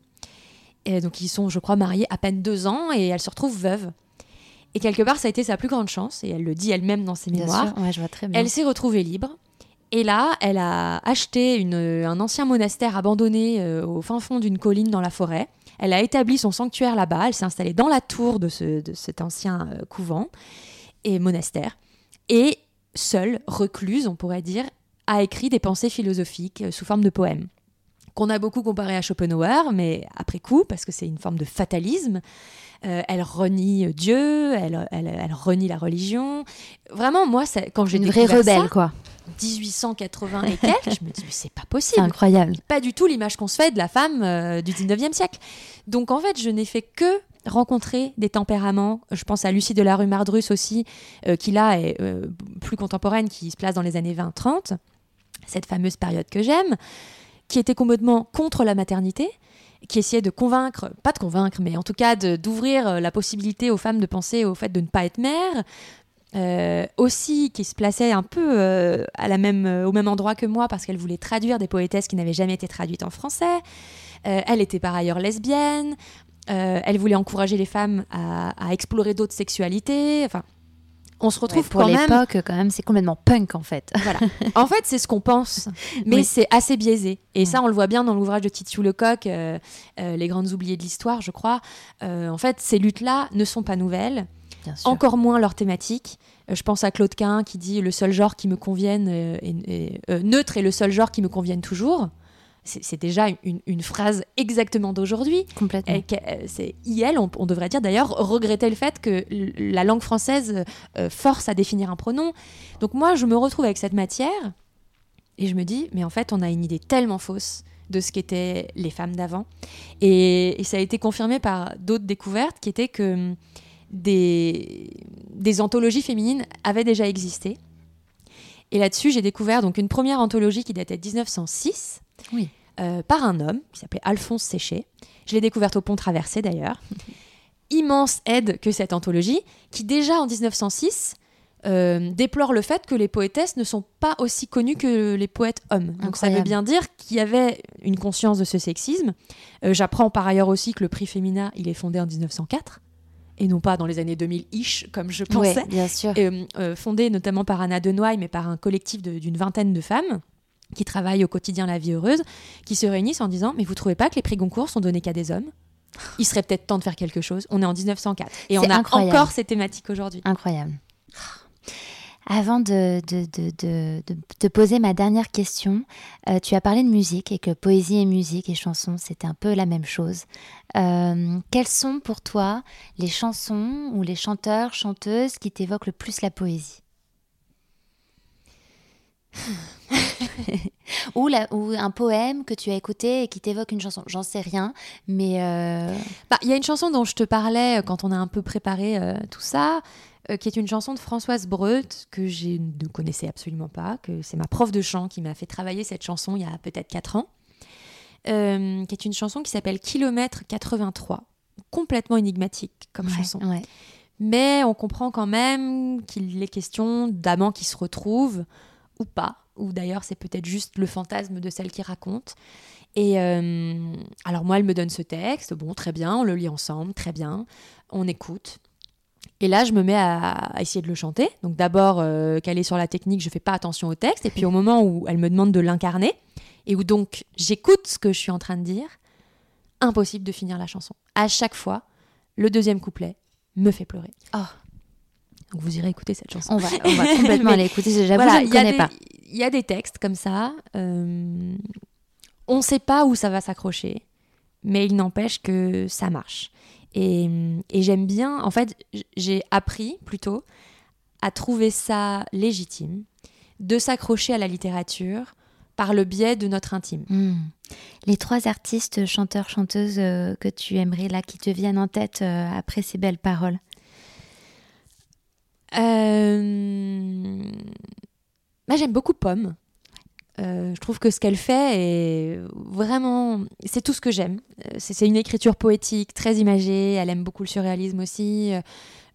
Et donc ils sont, je crois, mariés à peine deux ans et elle se retrouve veuve. Et quelque part, ça a été sa plus grande chance, et elle le dit elle-même dans ses mémoires. je vois très bien. Elle s'est retrouvée libre. Et là, elle a acheté une, un ancien monastère abandonné euh, au fin fond d'une colline dans la forêt. Elle a établi son sanctuaire là-bas. Elle s'est installée dans la tour de, ce, de cet ancien euh, couvent et monastère. Et seule, recluse, on pourrait dire, a écrit des pensées philosophiques euh, sous forme de poèmes qu'on a beaucoup comparé à Schopenhauer, mais après coup, parce que c'est une forme de fatalisme. Euh, elle renie Dieu, elle, elle, renie la religion. Vraiment, moi, quand j'ai une vraie rebelle, quoi. 1880 et quelques, je me dis mais c'est pas possible. C'est incroyable. Pas du tout l'image qu'on se fait de la femme euh, du 19e siècle. Donc en fait, je n'ai fait que rencontrer des tempéraments. Je pense à Lucie de la rue Mardrus aussi, qui là est plus contemporaine, qui se place dans les années 20-30 cette fameuse période que j'aime, qui était complètement contre la maternité, qui essayait de convaincre, pas de convaincre, mais en tout cas d'ouvrir euh, la possibilité aux femmes de penser au fait de ne pas être mère, euh, aussi qui se plaçait un peu euh, au même endroit que moi parce qu'elle voulait traduire des poétesses qui n'avaient jamais été traduites en français. elle était par ailleurs lesbienne. elle voulait encourager les femmes à, à explorer d'autres sexualités. Enfin, on se retrouve pour l'époque quand même c'est complètement punk en fait. Voilà. En fait c'est ce qu'on pense mais c'est assez biaisé. Et ça on le voit bien dans l'ouvrage de Titiou Lecoq euh, euh, les grandes oubliées de l'histoire je crois. Euh, en fait ces luttes là ne sont pas nouvelles encore moins leur thématique je pense à Claude Quin qui dit le seul genre qui me convienne est, neutre est le seul genre qui me convienne toujours c'est déjà une, phrase exactement d'aujourd'hui. Complètement. Euh, c'est IL, on, on, devrait dire d'ailleurs, regretter le fait que la langue française euh, force à définir un pronom. Donc moi, je me retrouve avec cette matière et je me dis, mais en fait, on a une idée tellement fausse de ce qu'étaient les femmes d'avant. Et, ça a été confirmé par d'autres découvertes qui étaient que hum, des, des anthologies féminines avaient déjà existé. Et là-dessus, j'ai découvert donc une première anthologie qui datait de 1906 oui. Euh, par un homme qui s'appelait Alphonse Séché. Je l'ai découverte au Pont Traversé d'ailleurs. Immense aide que cette anthologie, qui déjà en 1906 euh, déplore le fait que les poétesses ne sont pas aussi connues que les poètes hommes. Donc ça veut bien dire qu'il y avait une conscience de ce sexisme. Euh, j'apprends par ailleurs aussi que le prix Féminin, il est fondé en 1904 et non pas dans les années 2000-ish, comme je pensais. bien sûr. fondé notamment par Anna Denoy, mais par un collectif d'une vingtaine de femmes qui travaillent au quotidien la vie heureuse, qui se réunissent en disant Mais vous trouvez pas que les prix Goncourt sont donnés qu'à des hommes? Il serait peut-être temps de faire quelque chose. On est en 1904 et on a encore ces thématiques aujourd'hui. Incroyable. Avant de, te poser ma dernière question, euh, tu as parlé de musique et que poésie et musique et chansons, c'était un peu la même chose. Euh, quelles sont pour toi les chansons ou les chanteurs, chanteuses qui t'évoquent le plus la poésie? ou, ou, un poème que tu as écouté et qui t'évoque une chanson. J'en sais rien, mais... Euh, bah, il y a une chanson dont je te parlais quand on a un peu préparé tout ça. Euh, qui est une chanson de Françoise Breut que je ne connaissais absolument pas, que c'est ma prof de chant qui m'a fait travailler cette chanson il y a peut-être 4 ans, euh, qui est une chanson qui s'appelle Kilomètre 83, complètement énigmatique comme chanson. Mais on comprend quand même qu'il est question d'amants qui se retrouvent, ou pas, ou d'ailleurs c'est peut-être juste le fantasme de celle qui raconte. Et euh, alors moi, elle me donne ce texte, bon, très bien, on le lit ensemble, très bien, on écoute. Et là, je me mets à, essayer de le chanter. Donc d'abord, euh, qu'elle est sur la technique, je fais pas attention au texte. Et puis au moment où elle me demande de l'incarner, et où donc j'écoute ce que je suis en train de dire, impossible de finir la chanson. À chaque fois, le deuxième couplet me fait pleurer. Oh. Donc vous irez écouter cette chanson. On va, on va complètement l'écouter. J'avoue, voilà, je ne connais pas. Il y a des textes comme ça. Euh, on ne sait pas où ça va s'accrocher, mais il n'empêche que ça marche. Et, j'aime bien, en fait, j'ai appris plutôt à trouver ça légitime de s'accrocher à la littérature par le biais de notre intime. Hmm. Les trois artistes, chanteurs, chanteuses euh, que tu aimerais là, qui te viennent en tête euh, après ces belles paroles? Euh... Bah, J'aime beaucoup Pomme. Euh, je trouve que ce qu'elle fait est vraiment. C'est tout ce que j'aime. Euh, c'est une écriture poétique, très imagée. Elle aime beaucoup le surréalisme aussi.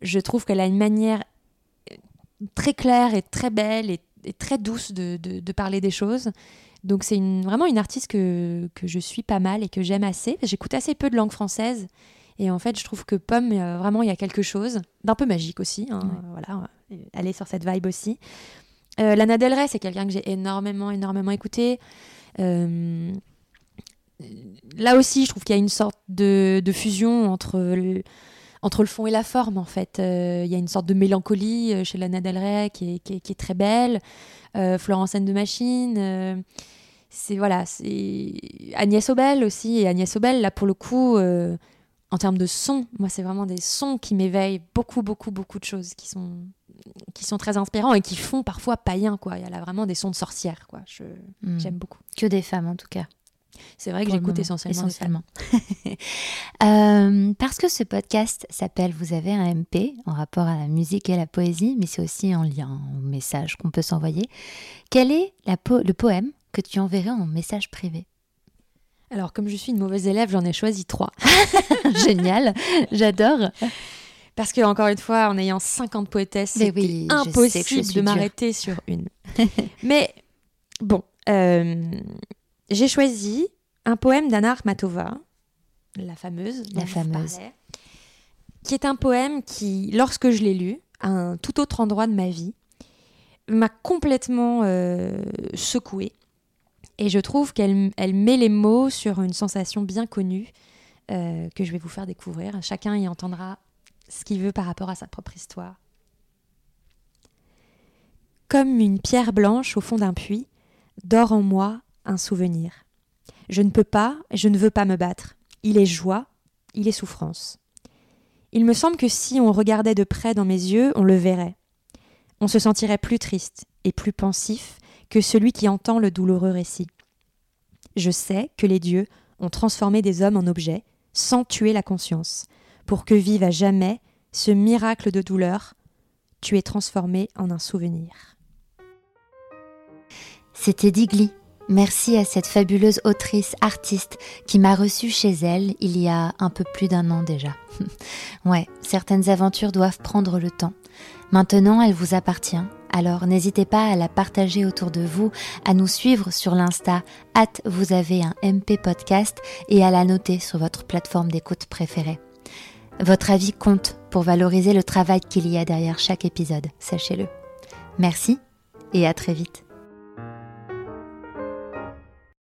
Je trouve qu'elle a une manière très claire et très belle et, très douce de, parler des choses. Donc c'est vraiment une artiste que, que, je suis pas mal et que j'aime assez. J'écoute assez peu de langue française. Et en fait, je trouve que Pomme, vraiment, il y a quelque chose d'un peu magique aussi. Hein, Voilà, elle est sur cette vibe aussi. Euh, Lana Del Rey, c'est quelqu'un que j'ai énormément, énormément écouté. Euh, là aussi, je trouve qu'il y a une sorte de, fusion entre le, entre le fond et la forme, en fait. Euh, il y a une sorte de mélancolie chez Lana Del Rey qui est, très belle. Florence and de Machine. c'est voilà, c'est Agnès Obel aussi. Et Agnès Obel, là, pour le coup, en termes de son, moi, c'est vraiment des sons qui m'éveillent beaucoup, beaucoup, beaucoup de choses qui sont qui sont très inspirants et qui font parfois païen quoi. Il y a là vraiment des sons de sorcières quoi. Hmm. j'aime beaucoup. Que des femmes en tout cas. C'est vrai que j'écoute essentiellement. essentiellement. euh, parce que ce podcast s'appelle Vous avez un MP en rapport à la musique et la poésie, mais c'est aussi en lien au message qu'on peut s'envoyer. Quel est la le poème que tu enverrais en message privé? Alors, comme je suis une mauvaise élève, j'en ai choisi trois. Génial, j'adore. Parce que, encore une fois, en ayant 50 poétesses, c'est impossible de m'arrêter sur une. Mais bon, euh, j'ai choisi un poème d'Anna Akhmatova, la fameuse. La fameuse. qui est un poème qui, lorsque je l'ai lu, à un tout autre endroit de ma vie, m'a complètement euh, secouée. Et je trouve qu'elle elle met les mots sur une sensation bien connue euh, que je vais vous faire découvrir. Chacun y entendra ce qu'il veut par rapport à sa propre histoire. Comme une pierre blanche au fond d'un puits, dort en moi un souvenir. Je ne peux pas, je ne veux pas me battre. Il est joie, il est souffrance. Il me semble que si on regardait de près dans mes yeux, on le verrait. On se sentirait plus triste et plus pensif que celui qui entend le douloureux récit. Je sais que les dieux ont transformé des hommes en objets sans tuer la conscience, pour que vive à jamais ce miracle de douleur, tu es transformé en un souvenir. C'était Digli. Merci à cette fabuleuse autrice artiste qui m'a reçue chez elle il y a un peu plus d'un an déjà. ouais, certaines aventures doivent prendre le temps. Maintenant, elle vous appartient. Alors n'hésitez pas à la partager autour de vous, à nous suivre sur l'Insta, hâte vous avez un MP podcast et à la noter sur votre plateforme d'écoute préférée. Votre avis compte pour valoriser le travail qu'il y a derrière chaque épisode, sachez-le. Merci et à très vite.